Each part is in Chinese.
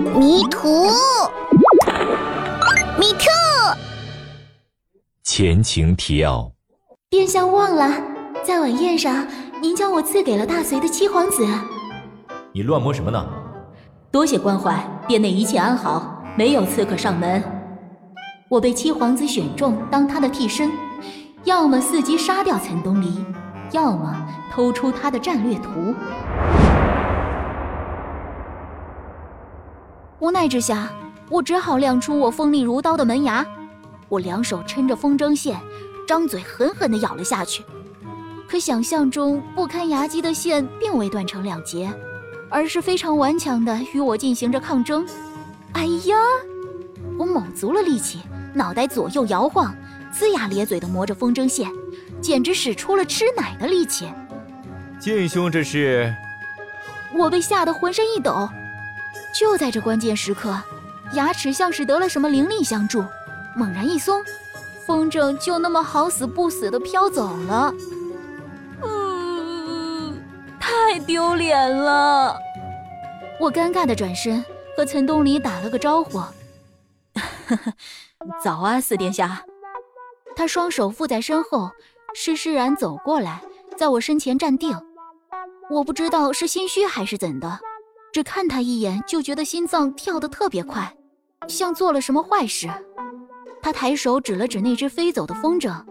迷途，迷途。前情提要：殿下忘了，在晚宴上，您将我赐给了大隋的七皇子。你乱摸什么呢？多谢关怀，殿内一切安好，没有刺客上门。我被七皇子选中当他的替身，要么伺机杀掉岑东篱，要么偷出他的战略图。无奈之下，我只好亮出我锋利如刀的门牙。我两手撑着风筝线，张嘴狠狠地咬了下去。可想象中不堪牙击的线并未断成两截，而是非常顽强地与我进行着抗争。哎呀！我卯足了力气，脑袋左右摇晃，龇牙咧嘴地磨着风筝线，简直使出了吃奶的力气。晋兄，这是……我被吓得浑身一抖。就在这关键时刻，牙齿像是得了什么灵力相助，猛然一松，风筝就那么好死不死的飘走了。嗯，太丢脸了！我尴尬的转身和岑东篱打了个招呼：“ 早啊，四殿下。”他双手附在身后，施施然走过来，在我身前站定。我不知道是心虚还是怎的。只看他一眼，就觉得心脏跳得特别快，像做了什么坏事。他抬手指了指那只飞走的风筝，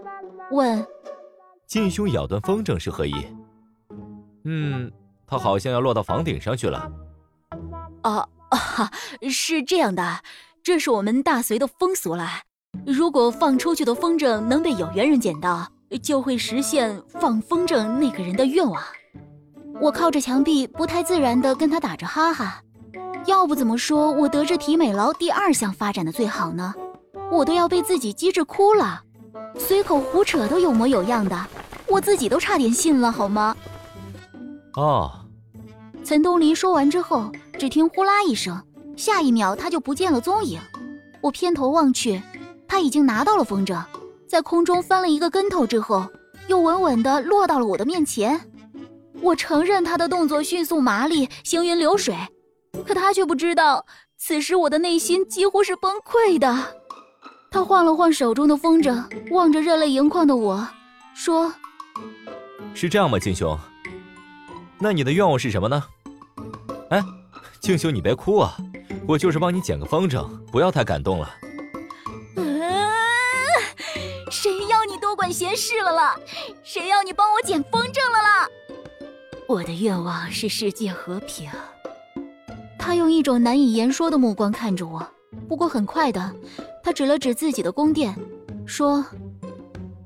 问：“晋兄咬断风筝是何意？”“嗯，他好像要落到房顶上去了。”“哦，啊，是这样的，这是我们大隋的风俗了。如果放出去的风筝能被有缘人捡到，就会实现放风筝那个人的愿望。”我靠着墙壁，不太自然地跟他打着哈哈。要不怎么说我德智体美劳第二项发展的最好呢？我都要被自己机智哭了，随口胡扯都有模有样的，我自己都差点信了，好吗？哦。岑东篱说完之后，只听呼啦一声，下一秒他就不见了踪影。我偏头望去，他已经拿到了风筝，在空中翻了一个跟头之后，又稳稳地落到了我的面前。我承认他的动作迅速麻利，行云流水，可他却不知道，此时我的内心几乎是崩溃的。他晃了晃手中的风筝，望着热泪盈眶的我，说：“是这样吗，静兄？那你的愿望是什么呢？”哎，静兄，你别哭啊，我就是帮你捡个风筝，不要太感动了。谁要你多管闲事了啦？谁要你帮我捡风筝了啦？我的愿望是世界和平。他用一种难以言说的目光看着我，不过很快的，他指了指自己的宫殿，说：“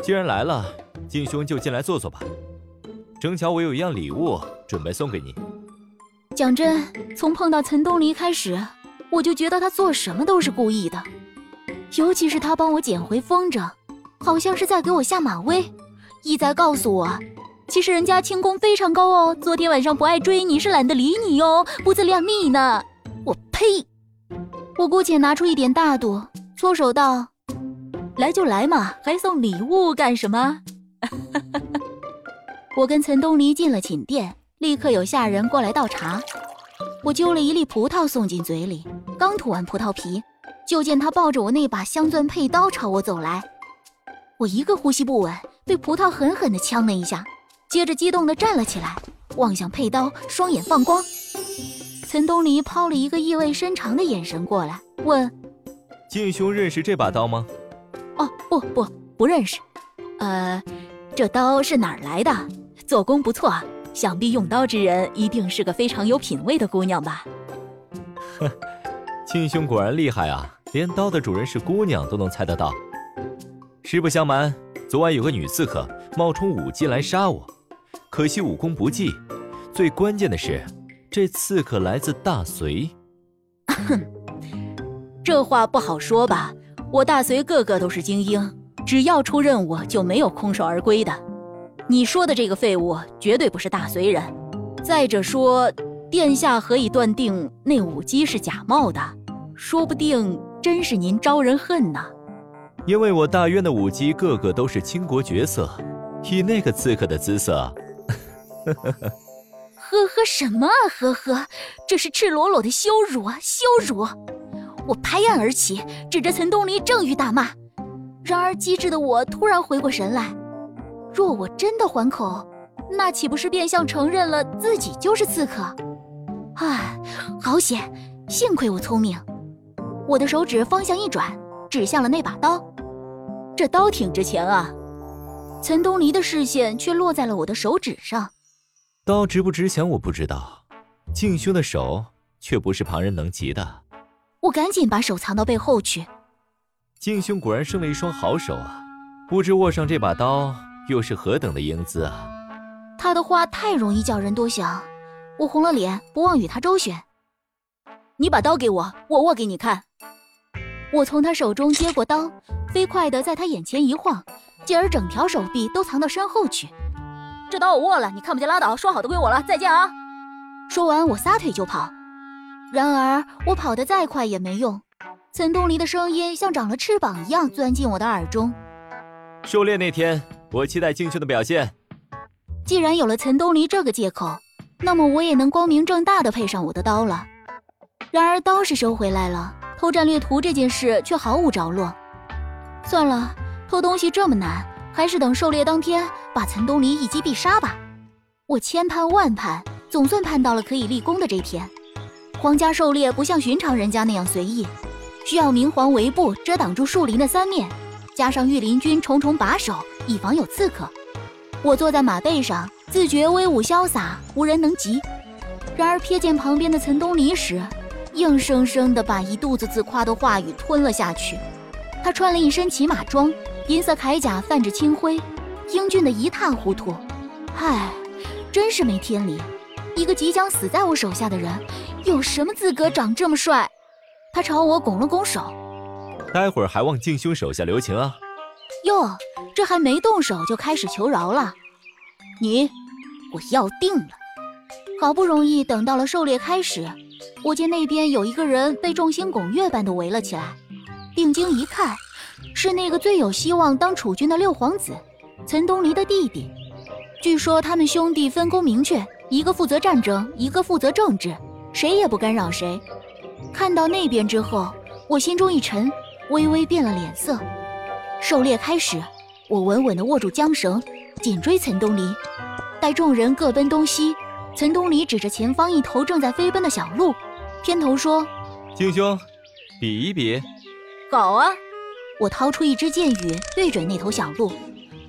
既然来了，晋兄就进来坐坐吧。正巧我有一样礼物准备送给你。”讲真，从碰到岑东篱开始，我就觉得他做什么都是故意的，尤其是他帮我捡回风筝，好像是在给我下马威，意在告诉我。其实人家轻功非常高哦，昨天晚上不爱追你是懒得理你哦，不自量力呢。我呸！我姑且拿出一点大度，搓手道：“来就来嘛，还送礼物干什么？” 我跟岑东篱进了寝殿，立刻有下人过来倒茶。我揪了一粒葡萄送进嘴里，刚吐完葡萄皮，就见他抱着我那把镶钻佩刀朝我走来。我一个呼吸不稳，被葡萄狠狠地呛了一下。接着激动地站了起来，望向佩刀，双眼放光。岑东篱抛了一个意味深长的眼神过来，问：“晋兄认识这把刀吗？”“哦，不不，不认识。呃，这刀是哪儿来的？做工不错，想必用刀之人一定是个非常有品位的姑娘吧？”“呵，晋兄果然厉害啊，连刀的主人是姑娘都能猜得到。实不相瞒，昨晚有个女刺客冒充舞姬来杀我。”可惜武功不济，最关键的是，这刺客来自大隋。哼，这话不好说吧？我大隋个个都是精英，只要出任务就没有空手而归的。你说的这个废物绝对不是大隋人。再者说，殿下何以断定那舞姬是假冒的？说不定真是您招人恨呢。因为我大渊的舞姬个个都是倾国绝色，以那个刺客的姿色。呵呵呵，呵呵，什么啊？呵呵，这是赤裸裸的羞辱啊！羞辱！我拍案而起，指着陈东篱正欲大骂。然而机智的我突然回过神来，若我真的还口，那岂不是变相承认了自己就是刺客？唉，好险！幸亏我聪明。我的手指方向一转，指向了那把刀。这刀挺值钱啊！陈东篱的视线却落在了我的手指上。刀值不值钱我不知道，静兄的手却不是旁人能及的。我赶紧把手藏到背后去。静兄果然生了一双好手啊，不知握上这把刀又是何等的英姿啊！他的话太容易叫人多想，我红了脸，不忘与他周旋。你把刀给我，我握给你看。我从他手中接过刀，飞快地在他眼前一晃，继而整条手臂都藏到身后去。这刀我握了，你看不见拉倒。说好的归我了，再见啊！说完，我撒腿就跑。然而我跑得再快也没用，岑东篱的声音像长了翅膀一样钻进我的耳中。狩猎那天，我期待敬兄的表现。既然有了岑东篱这个借口，那么我也能光明正大的配上我的刀了。然而刀是收回来了，偷战略图这件事却毫无着落。算了，偷东西这么难。还是等狩猎当天把陈东篱一击必杀吧。我千盼万盼，总算盼到了可以立功的这天。皇家狩猎不像寻常人家那样随意，需要明黄围布遮挡住树林的三面，加上御林军重重把守，以防有刺客。我坐在马背上，自觉威武潇洒，无人能及。然而瞥见旁边的陈东篱时，硬生生地把一肚子自夸的话语吞了下去。他穿了一身骑马装。银色铠甲泛着青灰，英俊的一塌糊涂。唉，真是没天理！一个即将死在我手下的人，有什么资格长这么帅？他朝我拱了拱手，待会儿还望静兄手下留情啊！哟，这还没动手就开始求饶了？你，我要定了！好不容易等到了狩猎开始，我见那边有一个人被众星拱月般的围了起来，定睛一看。是那个最有希望当储君的六皇子，岑东篱的弟弟。据说他们兄弟分工明确，一个负责战争，一个负责政治，谁也不干扰谁。看到那边之后，我心中一沉，微微变了脸色。狩猎开始，我稳稳地握住缰绳，紧追岑东篱。待众人各奔东西，岑东篱指着前方一头正在飞奔的小鹿，偏头说：“敬兄，比一比。”“好啊。”我掏出一支箭羽，对准那头小鹿，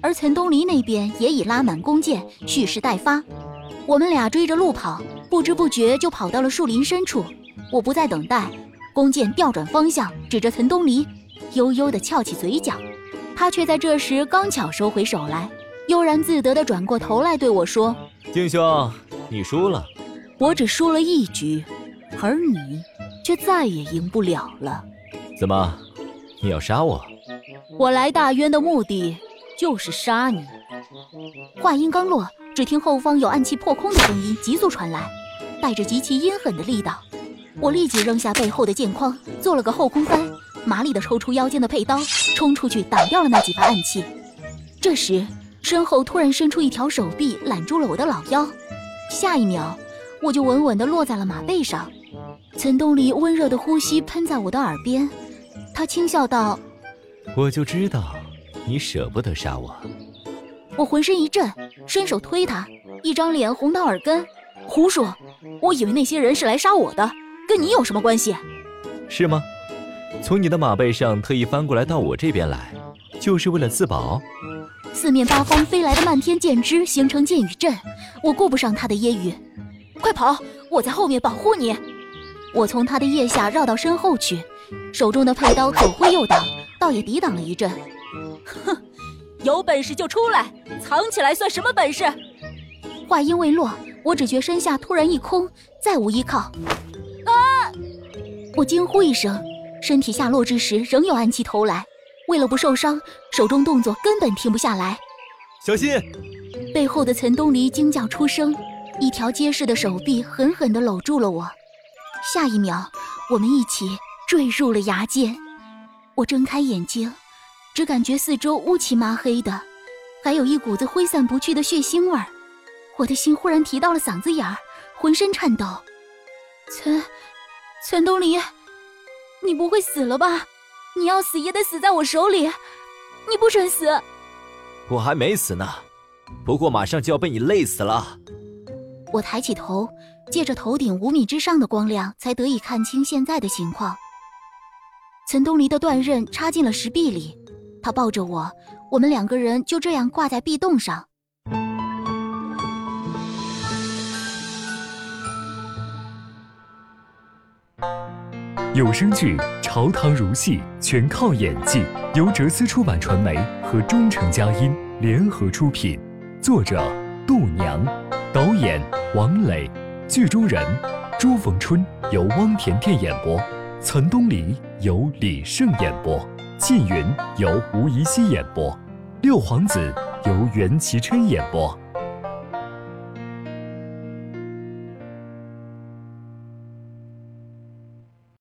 而岑东篱那边也已拉满弓箭，蓄势待发。我们俩追着鹿跑，不知不觉就跑到了树林深处。我不再等待，弓箭调转方向，指着岑东篱，悠悠地翘起嘴角。他却在这时刚巧收回手来，悠然自得地转过头来对我说：“敬兄，你输了。我只输了一局，而你却再也赢不了了。怎么？”你要杀我？我来大渊的目的就是杀你。话音刚落，只听后方有暗器破空的声音急速传来，带着极其阴狠的力道。我立即扔下背后的剑筐，做了个后空翻，麻利地抽出腰间的佩刀，冲出去挡掉了那几发暗器。这时，身后突然伸出一条手臂揽住了我的老腰，下一秒，我就稳稳地落在了马背上。岑东篱温热的呼吸喷在我的耳边。他轻笑道：“我就知道，你舍不得杀我。”我浑身一震，伸手推他，一张脸红到耳根。胡说！我以为那些人是来杀我的，跟你有什么关系？是吗？从你的马背上特意翻过来到我这边来，就是为了自保？四面八方飞来的漫天箭枝形成箭雨阵，我顾不上他的揶揄，快跑！我在后面保护你。我从他的腋下绕到身后去。手中的佩刀左挥右挡，倒也抵挡了一阵。哼，有本事就出来，藏起来算什么本事？话音未落，我只觉身下突然一空，再无依靠。啊！我惊呼一声，身体下落之时，仍有暗器投来。为了不受伤，手中动作根本停不下来。小心！背后的岑东篱惊叫出声，一条结实的手臂狠狠地搂住了我。下一秒，我们一起。坠入了崖间，我睁开眼睛，只感觉四周乌漆麻黑的，还有一股子挥散不去的血腥味儿。我的心忽然提到了嗓子眼儿，浑身颤抖。陈，陈东林，你不会死了吧？你要死也得死在我手里，你不准死！我还没死呢，不过马上就要被你累死了。我抬起头，借着头顶五米之上的光亮，才得以看清现在的情况。陈东篱的断刃插进了石壁里，他抱着我，我们两个人就这样挂在壁洞上。有声剧《朝堂如戏》全靠演技，由哲思出版传媒和中诚佳音联合出品，作者度娘，导演王磊，剧中人朱逢春由汪甜甜演播，岑东篱由李胜演播，缙云由吴怡希演播，六皇子由袁其琛演播。